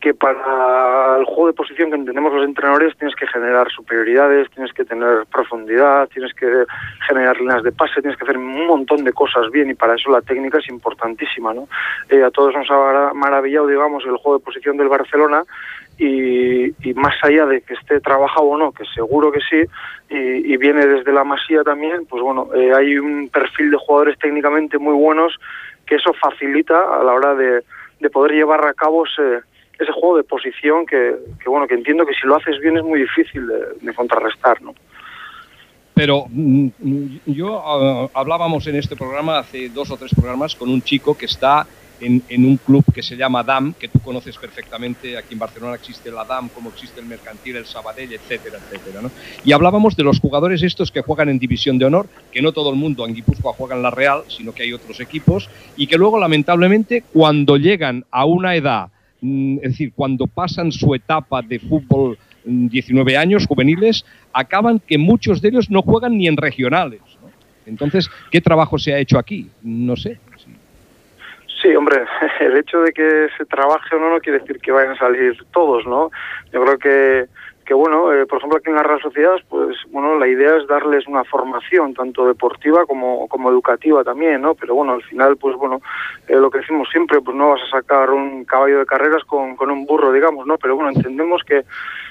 que para el juego de posición que entendemos los entrenadores tienes que generar superioridades, tienes que tener profundidad, tienes que generar líneas de pase, tienes que hacer un montón de cosas bien y para eso la técnica es importantísima, ¿no? Eh, a todos nos ha maravillado, digamos, el juego de posición del Barcelona y, y, más allá de que esté trabajado o no, que seguro que sí, y, viene desde la masía también, pues bueno, eh, hay un perfil de jugadores técnicamente muy buenos que eso facilita a la hora de, de poder llevar a cabo ese, ese juego de posición que, bueno, que entiendo que si lo haces bien es muy difícil de, contrarrestar, ¿no? Pero mm, yo uh, hablábamos en este programa hace dos o tres programas con un chico que está en, un club que se llama DAM, que tú conoces perfectamente, aquí en Barcelona existe la DAM, como existe el Mercantil, el Sabadell, etcétera, etcétera. ¿no? Y hablábamos de los jugadores estos que juegan en División de Honor, que no todo el mundo en Guipúzcoa juega en la Real, sino que hay otros equipos, y que luego, lamentablemente, cuando llegan a una edad, es decir, cuando pasan su etapa de fútbol 19 mm, años, juveniles, acaban que muchos de ellos no juegan ni en regionales. ¿no? Entonces, ¿qué trabajo se ha hecho aquí? No sé. Sí, hombre, el hecho de que se trabaje o no no quiere decir que vayan a salir todos, ¿no? Yo creo que, que bueno, eh, por ejemplo aquí en la Real Sociedad, pues bueno, la idea es darles una formación tanto deportiva como, como educativa también, ¿no? Pero bueno, al final, pues bueno, eh, lo que decimos siempre, pues no vas a sacar un caballo de carreras con, con un burro, digamos, ¿no? Pero bueno, entendemos que,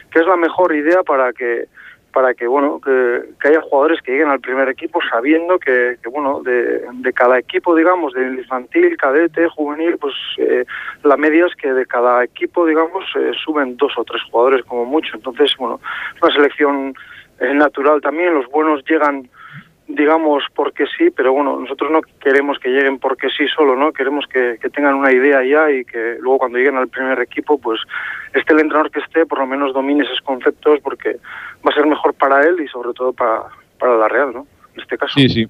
que es la mejor idea para que para que bueno que, haya jugadores que lleguen al primer equipo sabiendo que, que bueno de, de, cada equipo digamos del infantil cadete juvenil pues eh, la media es que de cada equipo digamos eh, suben dos o tres jugadores como mucho. Entonces bueno una selección eh, natural también los buenos llegan digamos porque sí, pero bueno, nosotros no queremos que lleguen porque sí solo, ¿no? Queremos que, que, tengan una idea ya y que luego cuando lleguen al primer equipo, pues esté el entrenador que esté, por lo menos domine esos conceptos porque va a ser mejor para él y sobre todo para, para la Real, ¿no? En este caso. Sí, sí.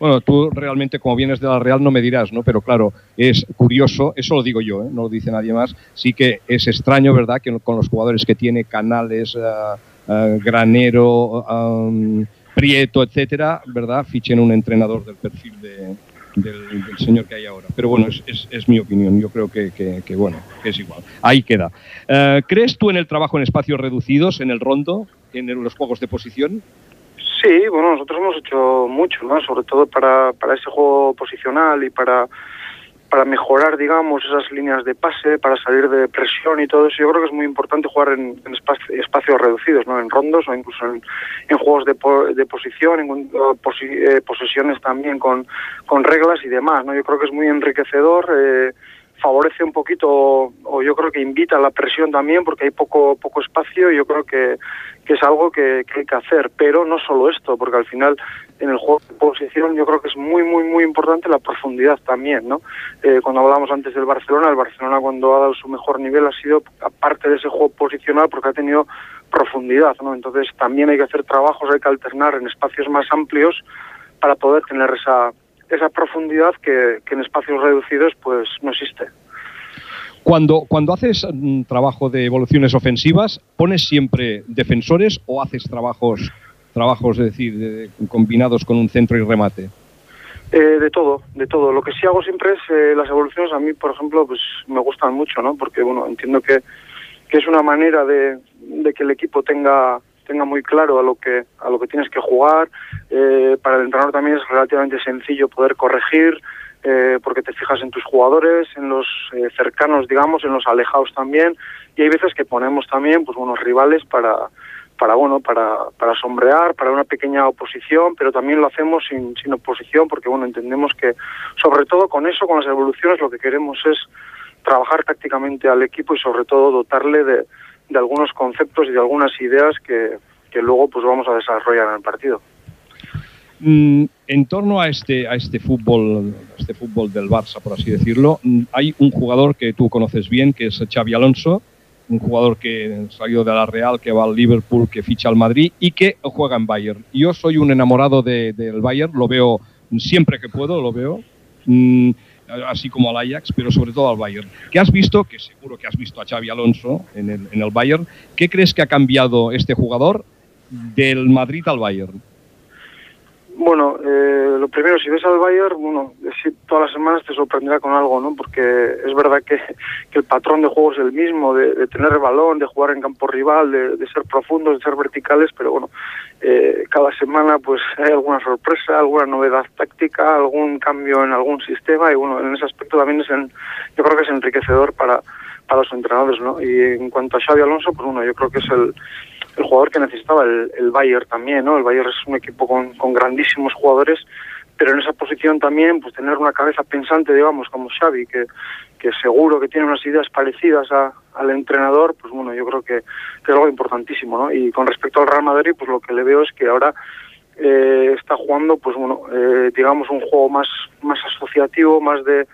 Bueno, tú realmente como vienes de la Real no me dirás, ¿no? Pero claro, es curioso, eso lo digo yo, ¿eh? no lo dice nadie más, sí que es extraño, ¿verdad? Que con los jugadores que tiene Canales, uh, Granero, um, Prieto, etcétera, ¿verdad? Fichen un entrenador del perfil de, del, señor que hay ahora. Pero bueno, es, es, mi opinión. Yo creo que, bueno, que es igual. Ahí queda. Uh, ¿Crees tú en el trabajo en espacios reducidos, en el rondo, en los juegos de posición? Sí, bueno, nosotros hemos hecho mucho, ¿no? Sobre todo para, para ese juego posicional y para para mejorar, digamos, esas líneas de pase, para salir de presión y todo eso. Yo creo que es muy importante jugar en, espacio, espacios reducidos, ¿no? En rondos o incluso en, en juegos de, po, de, posición, en posi, eh, posesiones también con, con reglas y demás, ¿no? Yo creo que es muy enriquecedor. Eh, favorece un poquito o yo creo que invita a la presión también porque hay poco poco espacio y yo creo que, que es algo que, que, hay que hacer. Pero no solo esto porque al final en el juego de posición yo creo que es muy muy muy importante la profundidad también no eh, cuando hablamos antes del Barcelona el Barcelona cuando ha dado su mejor nivel ha sido aparte de ese juego posicional porque ha tenido profundidad no entonces también hay que hacer trabajos hay que alternar en espacios más amplios para poder tener esa esa profundidad que, que en espacios reducidos pues no existe. Cuando, cuando haces mm, trabajo de evoluciones ofensivas, ¿pones siempre defensores o haces trabajos, trabajos es decir, de- combinados con un centro y remate? Eh, de todo, de todo. Lo que sí hago siempre es eh, las evoluciones. A mí, por ejemplo, pues me gustan mucho, ¿no? Porque, bueno, entiendo que, que es una manera de, de que el equipo tenga tenga muy claro a lo que a lo que tienes que jugar. Eh, para el entrenador también es relativamente sencillo poder corregir, eh, porque te fijas en tus jugadores, en los eh, cercanos, digamos, en los alejados también. Y hay veces que ponemos también, pues, unos rivales para para bueno para, para sombrear para una pequeña oposición pero también lo hacemos sin, sin oposición porque bueno entendemos que sobre todo con eso con las evoluciones lo que queremos es trabajar tácticamente al equipo y sobre todo dotarle de, de algunos conceptos y de algunas ideas que, que luego pues vamos a desarrollar en el partido Mm, en torno a este, a este fútbol, este fútbol del Barça, por así decirlo, mm, hay un jugador que tú conoces bien, que es Xavi Alonso, un jugador que salió de la Real, que va al Liverpool, que ficha al Madrid y que juega en Bayern. Yo soy un enamorado de- del Bayern, lo veo siempre que puedo, lo veo, mm, así como al Ajax, pero sobre todo al Bayern. ¿Qué has visto? Que seguro que has visto a Xavi Alonso en el, en el Bayern. ¿Qué crees que ha cambiado este jugador del Madrid al Bayern? Bueno, eh, lo primero, si ves al Bayern, bueno, sí, todas las semanas te sorprenderá con algo, ¿no? Porque es verdad que, que el patrón de juego es el mismo, de, de tener el balón, de jugar en campo rival, de, de ser profundos, de ser verticales, pero bueno, eh, cada semana pues hay alguna sorpresa, alguna novedad táctica, algún cambio en algún sistema y bueno, en ese aspecto también es, en- yo creo que es enriquecedor para, para los entrenadores, ¿no? Y en cuanto a Xavi Alonso, pues bueno, yo creo que es el, el jugador que necesitaba el, el Bayern también, ¿no? El Bayern es un equipo con, con grandísimos jugadores, pero en esa posición también, pues tener una cabeza pensante, digamos, como Xavi, que, que seguro que tiene unas ideas parecidas a- al entrenador, pues bueno, yo creo que, que es algo importantísimo, ¿no? Y con respecto al Real Madrid, pues lo que le veo es que ahora eh, está jugando, pues bueno, eh, digamos un juego más, más asociativo, más de,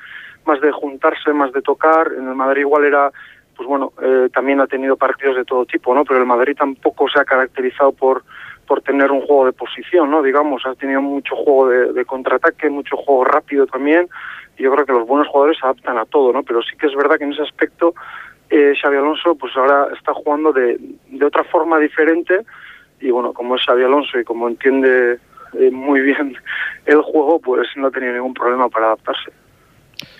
más de juntarse, más de tocar. En el Madrid igual era, pues bueno, eh, también ha tenido partidos de todo tipo, ¿no? Pero el Madrid tampoco se ha caracterizado por por tener un juego de posición, ¿no? Digamos, ha tenido mucho juego de, contraataque, mucho juego rápido también. Y yo creo que los buenos jugadores se adaptan a todo, ¿no? Pero sí que es verdad que en ese aspecto eh, Xavi Alonso, pues ahora está jugando de, de otra forma diferente. Y bueno, como es Xavi Alonso y como entiende eh, muy bien el juego, pues no ha tenido ningún problema para adaptarse.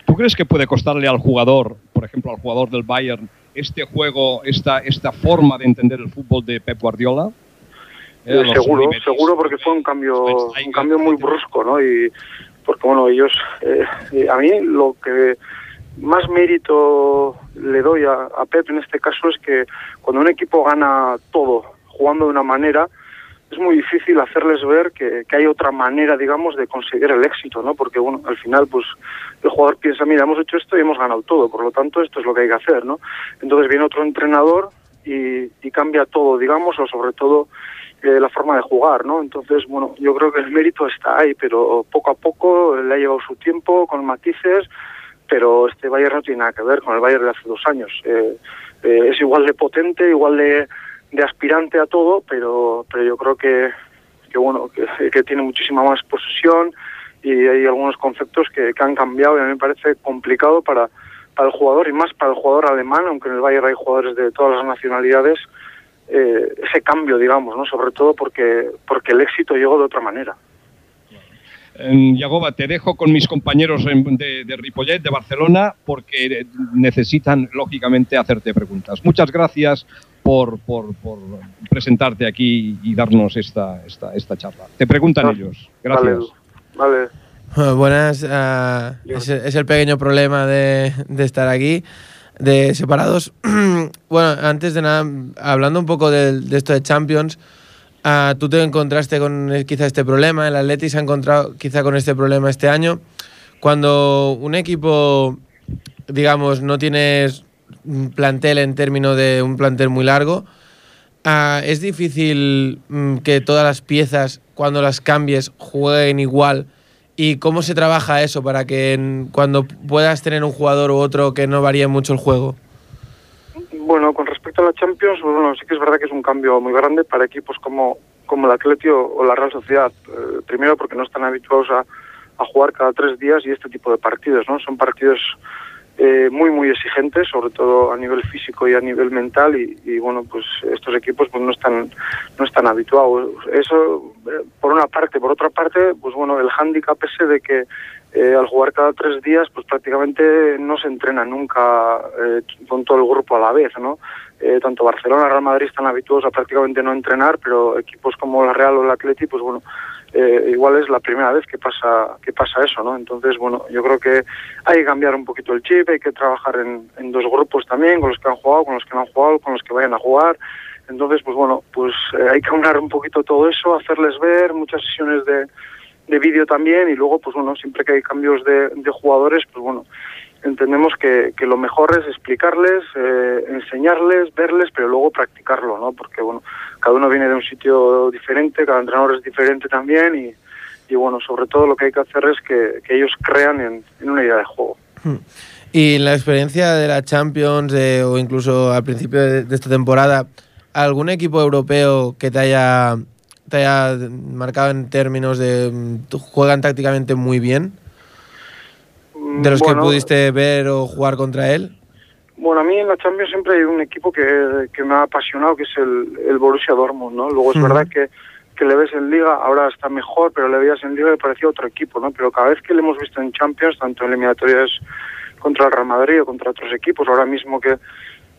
¿Tú crees que puede costarle al jugador, por ejemplo, al jugador del Bayern, este juego, esta, esta forma de entender el fútbol de Pep Guardiola? Eh, seguro, seguro porque fue un cambio, un cambio muy brusco, ¿no? Y porque bueno, ellos, eh, eh, a mí lo que más mérito le doy a, a Pep en este caso es que cuando un equipo gana todo jugando de una manera, es muy difícil hacerles ver que, que hay otra manera, digamos, de conseguir el éxito, ¿no? Porque, bueno, al final, pues, el jugador piensa, mira, hemos hecho esto y hemos ganado todo, por lo tanto, esto es lo que hay que hacer, ¿no? Entonces viene otro entrenador y, y cambia todo, digamos, o sobre todo eh, la forma de jugar, ¿no? Entonces, bueno, yo creo que el mérito está ahí, pero poco a poco le ha llevado su tiempo, con matices, pero este Bayern no tiene nada que ver con el Bayern de hace dos años. Eh, eh, es igual de potente, igual de, de aspirante a todo, pero, pero yo creo que, que bueno, que, tiene muchísima más posesión y hay algunos conceptos que, que han cambiado y a mí me parece complicado para, para el jugador y más para el jugador alemán, aunque en el Bayern hay jugadores de todas las nacionalidades, eh, ese cambio, digamos, ¿no? Sobre todo porque, porque el éxito llegó de otra manera. Eh, Yagoba, te dejo con mis compañeros de, de Ripollet, de Barcelona, porque eh, necesitan, lógicamente, hacerte preguntas. Muchas gracias por, por- por presentarte aquí y darnos esta, esta, esta charla. Te preguntan Ah, ellos. Gracias. Vale, vale. Bueno, Buenas, ah, es, es el pequeño problema de, de estar aquí, de separados. bueno, antes de nada, hablando un poco del- de, esto de Champions, ah, tú te encontraste con eh, quizá este problema, el Atleti se ha encontrado quizá con este problema este año. Cuando un equipo, digamos, no tienes un plantel en términos de un plantel muy largo, ah, es difícil mm, que todas las piezas, cuando las cambies, jueguen igual. ¿Y cómo se trabaja eso para que cuando puedas tener un jugador u otro que no varíe mucho el juego? Bueno, con respecto a la Champions, bueno, sí que es verdad que es un cambio muy grande para equipos como, como el Atleti o, o la Real Sociedad. Eh, primero porque no están habituados a, a jugar cada tres días y este tipo de partidos, ¿no? Son partidos eh, muy muy exigentes, sobre todo a nivel físico y a nivel mental y, bueno pues estos equipos pues no están no están habituados. Eso eh, por una parte, por otra parte pues bueno el hándicap ese de que eh, al jugar cada tres días pues prácticamente no se entrena nunca con todo el grupo a la vez, ¿no? tanto Barcelona, Real Madrid están habituados a prácticamente no entrenar, pero equipos como la Real o el Atleti pues bueno eh, igual es la primera vez que pasa que pasa eso, ¿no? Entonces, bueno, yo creo que hay que cambiar un poquito el chip, hay que trabajar en, en dos grupos también, con los que han jugado, con los que no han jugado, con los que vayan a jugar. Entonces, pues bueno, pues eh, hay que aunar un poquito todo eso, hacerles ver muchas sesiones de, de vídeo también y luego, pues bueno, siempre que hay cambios de, de jugadores, pues bueno, entendemos que, que, lo mejor es explicarles, eh, enseñarles, verles, pero luego practicarlo, ¿no? Porque, bueno, cada uno viene de un sitio diferente, cada entrenador es diferente también y, y bueno, sobre todo lo que hay que hacer es que, que ellos crean en, en, una idea de juego. Hmm. Y en la experiencia de la Champions eh, o incluso al principio de, de, esta temporada, ¿algún equipo europeo que te haya, te haya marcado en términos de mm, juegan tácticamente muy bien? ¿De los bueno, que pudiste ver o jugar contra él? Bueno, a mí en la Champions siempre hay un equipo que, que me ha apasionado, que es el, el Borussia Dortmund, ¿no? Luego es uh -huh. verdad que, que le ves en Liga, ahora está mejor, pero le veías en Liga y parecía otro equipo, ¿no? Pero cada vez que le hemos visto en Champions, tanto en eliminatorias contra el Real Madrid o contra otros equipos, ahora mismo que,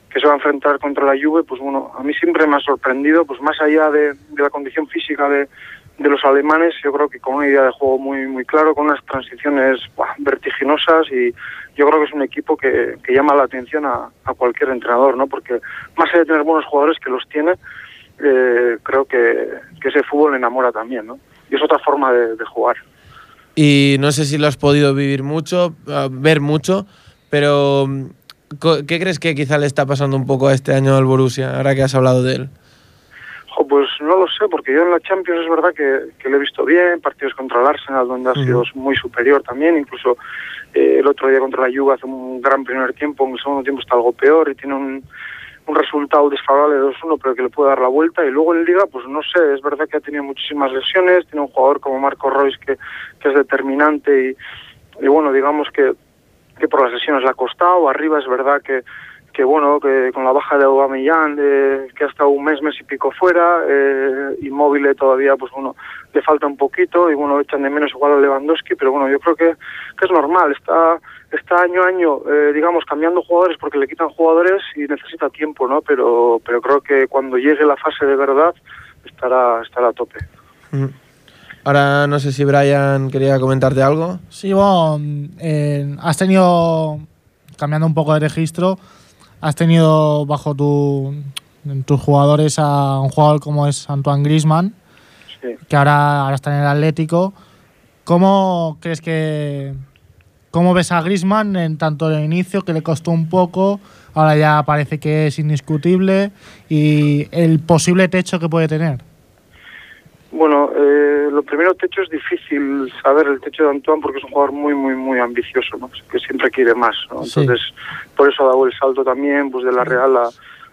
que se va a enfrentar contra la Juve, pues bueno, a mí siempre me ha sorprendido, pues más allá de, de la condición física de, de los alemanes, yo creo que con una idea de juego muy muy claro, con unas transiciones vertiginosas y yo creo que es un equipo que, que llama la atención a, cualquier entrenador, ¿no? Porque más allá de tener buenos jugadores que los tiene, eh, creo que, ese fútbol enamora también, ¿no? Y es otra forma de, de, jugar. Y no sé si lo has podido vivir mucho, uh, ver mucho, pero ¿qué crees que quizá le está pasando un poco a este año al Borussia, ahora que has hablado de él? Pues no lo sé, porque yo en la Champions es verdad que, que lo he visto bien, partidos contra el Arsenal donde ha sido muy superior también, incluso eh, el otro día contra la Juve hace un gran primer tiempo, en el segundo tiempo está algo peor y tiene un, un resultado desfavorable de 2-1 pero que le puede dar la vuelta. Y luego en Liga pues no sé, es verdad que ha tenido muchísimas lesiones, tiene un jugador como Marco Royce que, que es determinante y, y bueno, digamos que, que por las lesiones le ha costado, arriba es verdad que que bueno, que con la baja de Aubameyang, eh, que ha estado un mes, mes y pico fuera, eh, inmóvil todavía, pues bueno, le falta un poquito y bueno, echan de menos igual a Lewandowski, pero bueno, yo creo que, que es normal, está, está año a año, eh, digamos, cambiando jugadores porque le quitan jugadores y necesita tiempo, ¿no? Pero, pero creo que cuando llegue la fase de verdad estará, estará a tope. Mm. Ahora no sé si Brian quería comentarte algo. Sí, bueno, eh, has tenido, cambiando un poco de registro, has tenido bajo tu, tus jugadores a un jugador como es Antoine Grisman, sí. que ahora, ahora está en el Atlético. ¿Cómo crees que... ¿Cómo ves a Grisman en tanto el inicio, que le costó un poco, ahora ya parece que es indiscutible, y el posible techo que puede tener? Bueno, eh, lo primero techo es difícil saber el techo de Antoine porque es un jugador muy, muy, muy ambicioso, ¿no? que siempre quiere más. ¿no? Entonces, sí. por eso ha dado el salto también pues de la Real a,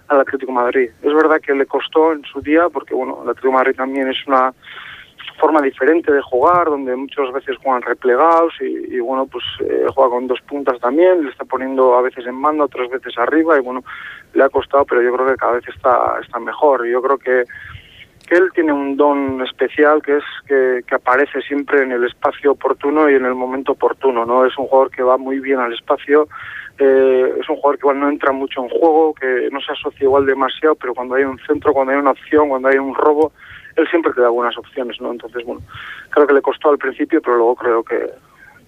al Atlético Madrid. Es verdad que le costó en su día porque, bueno, el Atlético Madrid también es una forma diferente de jugar, donde muchas veces juegan replegados y, y bueno, pues eh, juega con dos puntas también, le está poniendo a veces en banda, otras veces arriba y bueno, le ha costado, pero yo creo que cada vez está, está mejor. Yo creo que él tiene un don especial que es que, aparece siempre en el espacio oportuno y en el momento oportuno, ¿no? Es un jugador que va muy bien al espacio, eh, es un jugador que igual no entra mucho en juego, que no se asocia igual demasiado, pero cuando hay un centro, cuando hay una opción, cuando hay un robo, él siempre te da buenas opciones, ¿no? Entonces, bueno, creo que le costó al principio, pero luego creo que,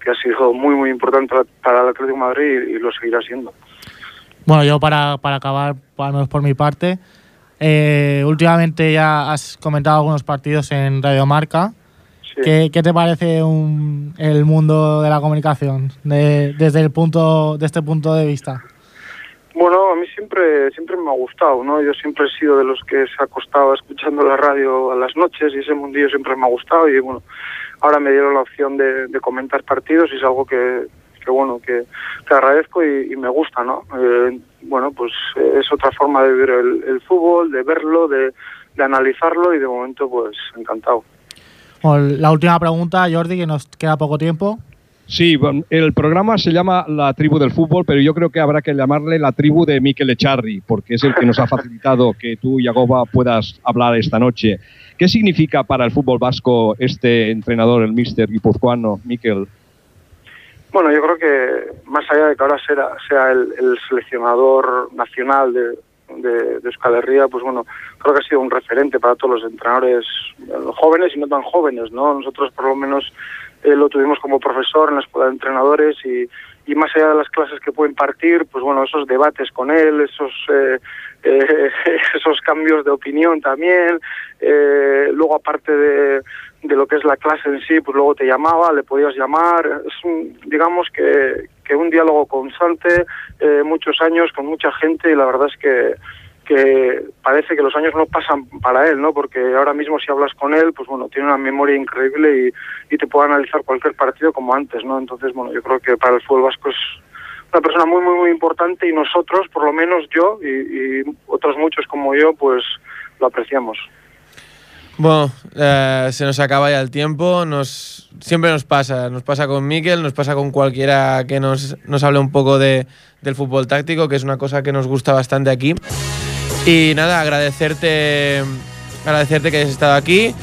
que ha sido muy, muy importante para el Atlético Madrid y, lo seguirá siendo. Bueno, yo para, para acabar, al por mi parte, eh, últimamente ya has comentado algunos partidos en Radio Marca. Sí. ¿Qué, ¿Qué, te parece un, el mundo de la comunicación de, desde el punto de este punto de vista? Bueno, a mí siempre siempre me ha gustado, ¿no? Yo siempre he sido de los que se ha acostado escuchando la radio a las noches y ese mundillo siempre me ha gustado y bueno, ahora me dieron la opción de, de comentar partidos y es algo que, que bueno, que, que agradezco y, y, me gusta, ¿no? Eh, bueno, pues eh, es otra forma de ver el, el fútbol, de verlo, de, de, analizarlo y de momento pues encantado. Bueno, la última pregunta, Jordi, que nos queda poco tiempo. Sí, el programa se llama La Tribu del Fútbol, pero yo creo que habrá que llamarle La Tribu de Mikel Echarri, porque es el que nos ha facilitado que tú, Yagoba, puedas hablar esta noche. ¿Qué significa para el fútbol vasco este entrenador, el míster guipuzcoano, Mikel? Bueno, yo creo que más allá de que ahora sea, el, el seleccionador nacional de, de, Euskal Herria, pues bueno, creo que ha sido un referente para todos los entrenadores eh, jóvenes y no tan jóvenes, ¿no? Nosotros por lo menos eh, lo tuvimos como profesor en la escuela de entrenadores y, y más allá de las clases que puede impartir, pues bueno, esos debates con él, esos eh, eh, esos cambios de opinión también, eh, luego aparte de, de lo que es la clase en sí, pues luego te llamaba, le podías llamar, es un, digamos que, que un diálogo constante, eh, muchos años con mucha gente y la verdad es que que parece que los años no pasan para él, ¿no? Porque ahora mismo si hablas con él, pues bueno, tiene una memoria increíble y, y te puede analizar cualquier partido como antes, ¿no? Entonces, bueno, yo creo que para el fútbol vasco es una persona muy, muy, muy importante y nosotros, por lo menos yo y, y otros muchos como yo, pues lo apreciamos. Bueno, eh, se nos acaba ya el tiempo. Nos, siempre nos pasa. Nos pasa con Miquel, nos pasa con cualquiera que nos, nos hable un poco de, del fútbol táctico, que es una cosa que nos gusta bastante aquí. Y nada, agradecerte, agradecerte que hayas estado aquí.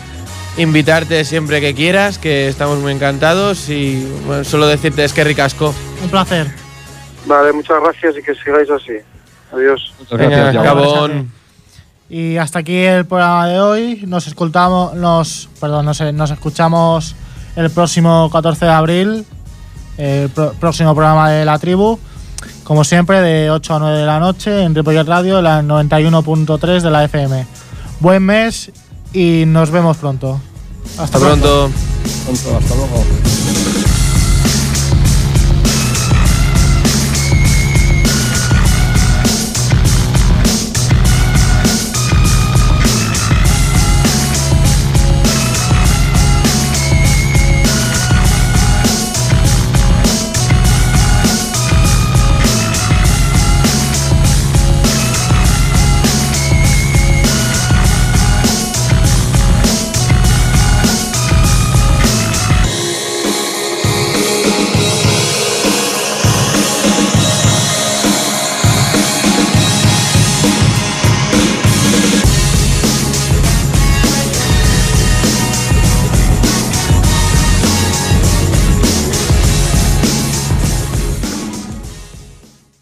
Invitarte siempre que quieras, que estamos muy encantados. Y bueno, solo decirte es que ricasco. Un placer. Vale, muchas gracias y que sigáis así. Adiós. Muchas gracias. Y hasta aquí el programa de hoy. Nos escuchamos, nos, perdón, nos, nos escuchamos el próximo 14 de abril, el pro- próximo programa de la tribu. Como siempre, de 8 a 9 de la noche en Ripollet Radio, la 91.3 de la FM. Buen mes y nos vemos pronto. Hasta pronto. Pronto, Hasta luego.